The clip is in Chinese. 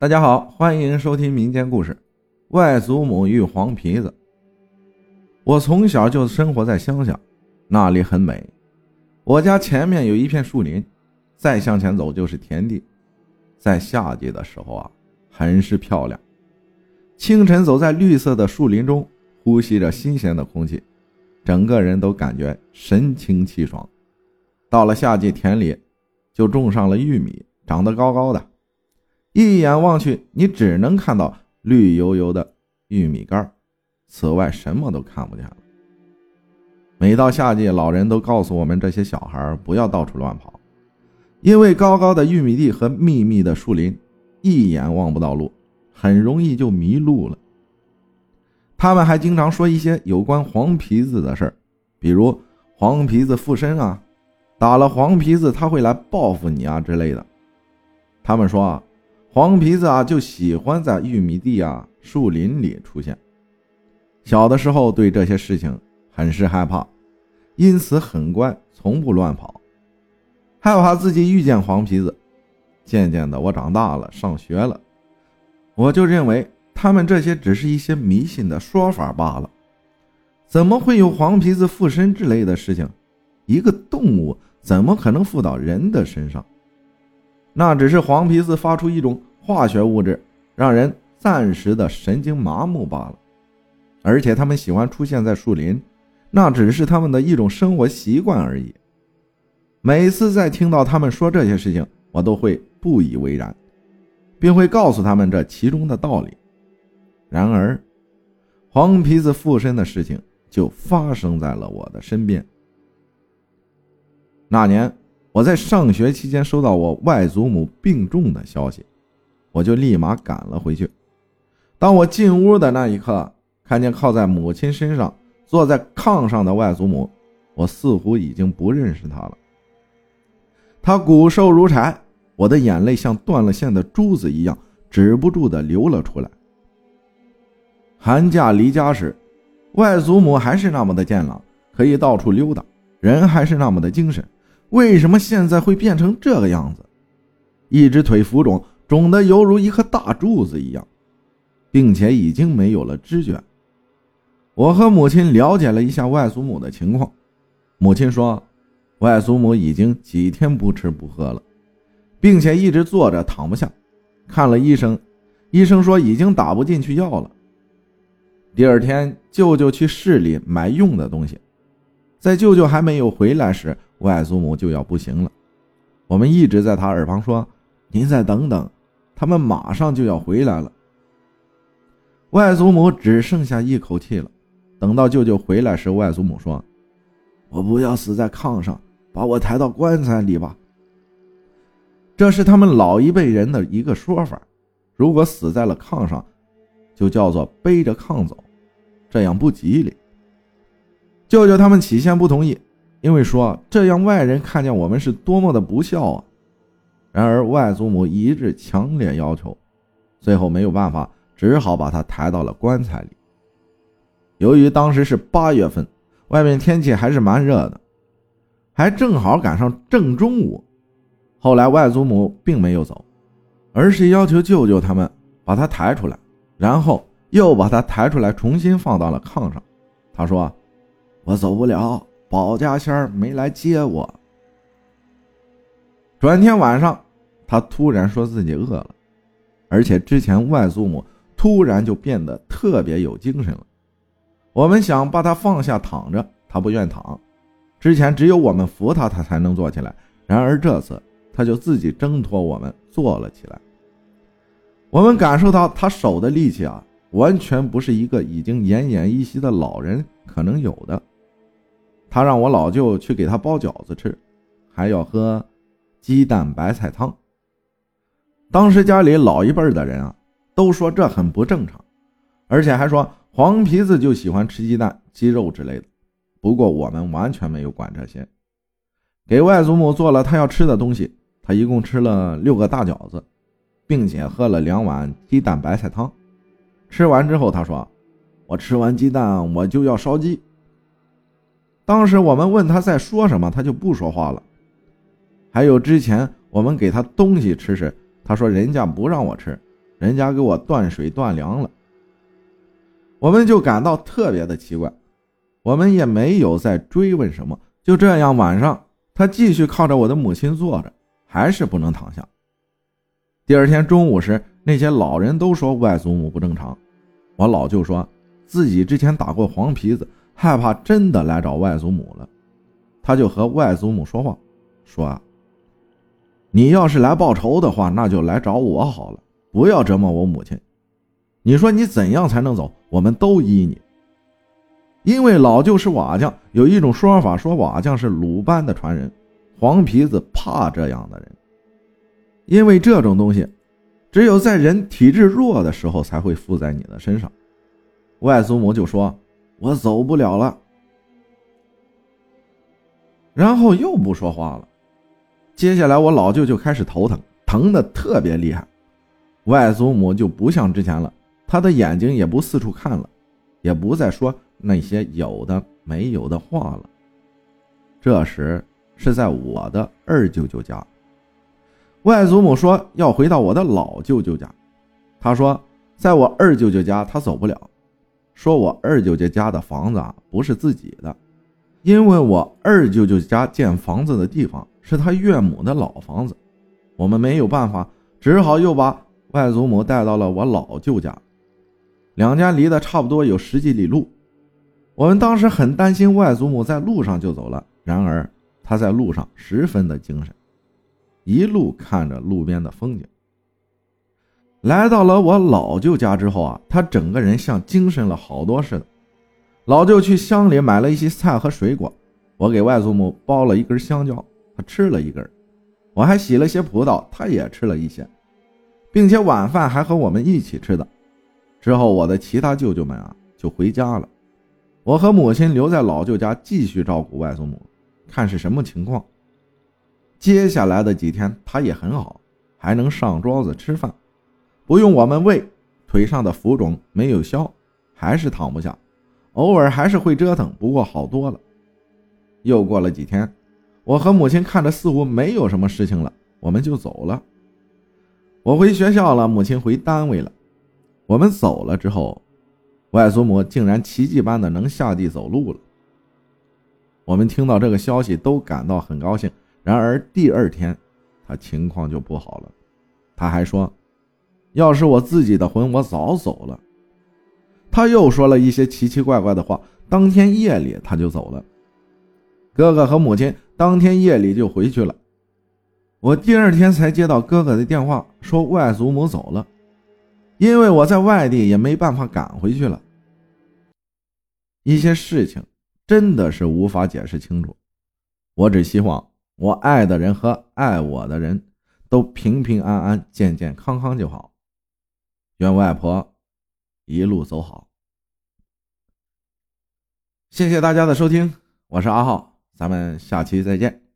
大家好，欢迎收听民间故事《外祖母与黄皮子》。我从小就生活在乡下，那里很美。我家前面有一片树林，再向前走就是田地。在夏季的时候啊，很是漂亮。清晨走在绿色的树林中，呼吸着新鲜的空气，整个人都感觉神清气爽。到了夏季，田里就种上了玉米，长得高高的。一眼望去，你只能看到绿油油的玉米杆此外什么都看不见了。每到夏季，老人都告诉我们这些小孩不要到处乱跑，因为高高的玉米地和密密的树林，一眼望不到路，很容易就迷路了。他们还经常说一些有关黄皮子的事儿，比如黄皮子附身啊，打了黄皮子他会来报复你啊之类的。他们说啊。黄皮子啊，就喜欢在玉米地啊、树林里出现。小的时候对这些事情很是害怕，因此很乖，从不乱跑，害怕自己遇见黄皮子。渐渐的，我长大了，上学了，我就认为他们这些只是一些迷信的说法罢了。怎么会有黄皮子附身之类的事情？一个动物怎么可能附到人的身上？那只是黄皮子发出一种化学物质，让人暂时的神经麻木罢了。而且他们喜欢出现在树林，那只是他们的一种生活习惯而已。每次在听到他们说这些事情，我都会不以为然，并会告诉他们这其中的道理。然而，黄皮子附身的事情就发生在了我的身边。那年。我在上学期间收到我外祖母病重的消息，我就立马赶了回去。当我进屋的那一刻，看见靠在母亲身上、坐在炕上的外祖母，我似乎已经不认识她了。她骨瘦如柴，我的眼泪像断了线的珠子一样止不住的流了出来。寒假离家时，外祖母还是那么的健朗，可以到处溜达，人还是那么的精神。为什么现在会变成这个样子？一只腿浮肿，肿得犹如一颗大柱子一样，并且已经没有了知觉。我和母亲了解了一下外祖母的情况，母亲说，外祖母已经几天不吃不喝了，并且一直坐着躺不下。看了医生，医生说已经打不进去药了。第二天，舅舅去市里买用的东西，在舅舅还没有回来时。外祖母就要不行了，我们一直在他耳旁说：“您再等等，他们马上就要回来了。”外祖母只剩下一口气了。等到舅舅回来时，外祖母说：“我不要死在炕上，把我抬到棺材里吧。”这是他们老一辈人的一个说法。如果死在了炕上，就叫做背着炕走，这样不吉利。舅舅他们起先不同意。因为说这样外人看见我们是多么的不孝啊！然而外祖母一致强烈要求，最后没有办法，只好把他抬到了棺材里。由于当时是八月份，外面天气还是蛮热的，还正好赶上正中午。后来外祖母并没有走，而是要求舅舅他们把他抬出来，然后又把他抬出来，重新放到了炕上。他说：“我走不了。”保家仙没来接我。转天晚上，他突然说自己饿了，而且之前外祖母突然就变得特别有精神了。我们想把他放下躺着，他不愿躺。之前只有我们扶他，他才能坐起来。然而这次，他就自己挣脱我们坐了起来。我们感受到他手的力气啊，完全不是一个已经奄奄一息的老人可能有的。他让我老舅去给他包饺子吃，还要喝鸡蛋白菜汤。当时家里老一辈的人啊，都说这很不正常，而且还说黄皮子就喜欢吃鸡蛋、鸡肉之类的。不过我们完全没有管这些，给外祖母做了她要吃的东西。她一共吃了六个大饺子，并且喝了两碗鸡蛋白菜汤。吃完之后，他说：“我吃完鸡蛋，我就要烧鸡。”当时我们问他在说什么，他就不说话了。还有之前我们给他东西吃时，他说人家不让我吃，人家给我断水断粮了。我们就感到特别的奇怪，我们也没有再追问什么。就这样，晚上他继续靠着我的母亲坐着，还是不能躺下。第二天中午时，那些老人都说外祖母不正常。我老舅说自己之前打过黄皮子，害怕真的来找外祖母了，他就和外祖母说话，说啊，你要是来报仇的话，那就来找我好了，不要折磨我母亲。你说你怎样才能走？我们都依你。因为老舅是瓦匠，有一种说法说瓦匠是鲁班的传人，黄皮子怕这样的人，因为这种东西，只有在人体质弱的时候才会附在你的身上。外祖母就说：“我走不了了。”然后又不说话了。接下来我老舅就开始头疼，疼的特别厉害。外祖母就不像之前了。他的眼睛也不四处看了，也不再说那些有的没有的话了。这时是在我的二舅舅家，外祖母说要回到我的老舅舅家。他说，在我二舅舅家他走不了，说我二舅舅家的房子啊不是自己的，因为我二舅舅家建房子的地方是他岳母的老房子。我们没有办法，只好又把外祖母带到了我老舅家。两家离得差不多有十几里路，我们当时很担心外祖母在路上就走了。然而她在路上十分的精神，一路看着路边的风景。来到了我老舅家之后啊，他整个人像精神了好多似的。老舅去乡里买了一些菜和水果，我给外祖母剥了一根香蕉，他吃了一根；我还洗了些葡萄，他也吃了一些，并且晚饭还和我们一起吃的。之后，我的其他舅舅们啊就回家了，我和母亲留在老舅家继续照顾外祖母，看是什么情况。接下来的几天，他也很好，还能上桌子吃饭，不用我们喂。腿上的浮肿没有消，还是躺不下，偶尔还是会折腾，不过好多了。又过了几天，我和母亲看着似乎没有什么事情了，我们就走了。我回学校了，母亲回单位了。我们走了之后，外祖母竟然奇迹般的能下地走路了。我们听到这个消息都感到很高兴。然而第二天，她情况就不好了。她还说：“要是我自己的魂，我早走了。”她又说了一些奇奇怪怪的话。当天夜里，她就走了。哥哥和母亲当天夜里就回去了。我第二天才接到哥哥的电话，说外祖母走了。因为我在外地，也没办法赶回去了。一些事情真的是无法解释清楚。我只希望我爱的人和爱我的人都平平安安、健健康康就好。愿外婆一路走好。谢谢大家的收听，我是阿浩，咱们下期再见。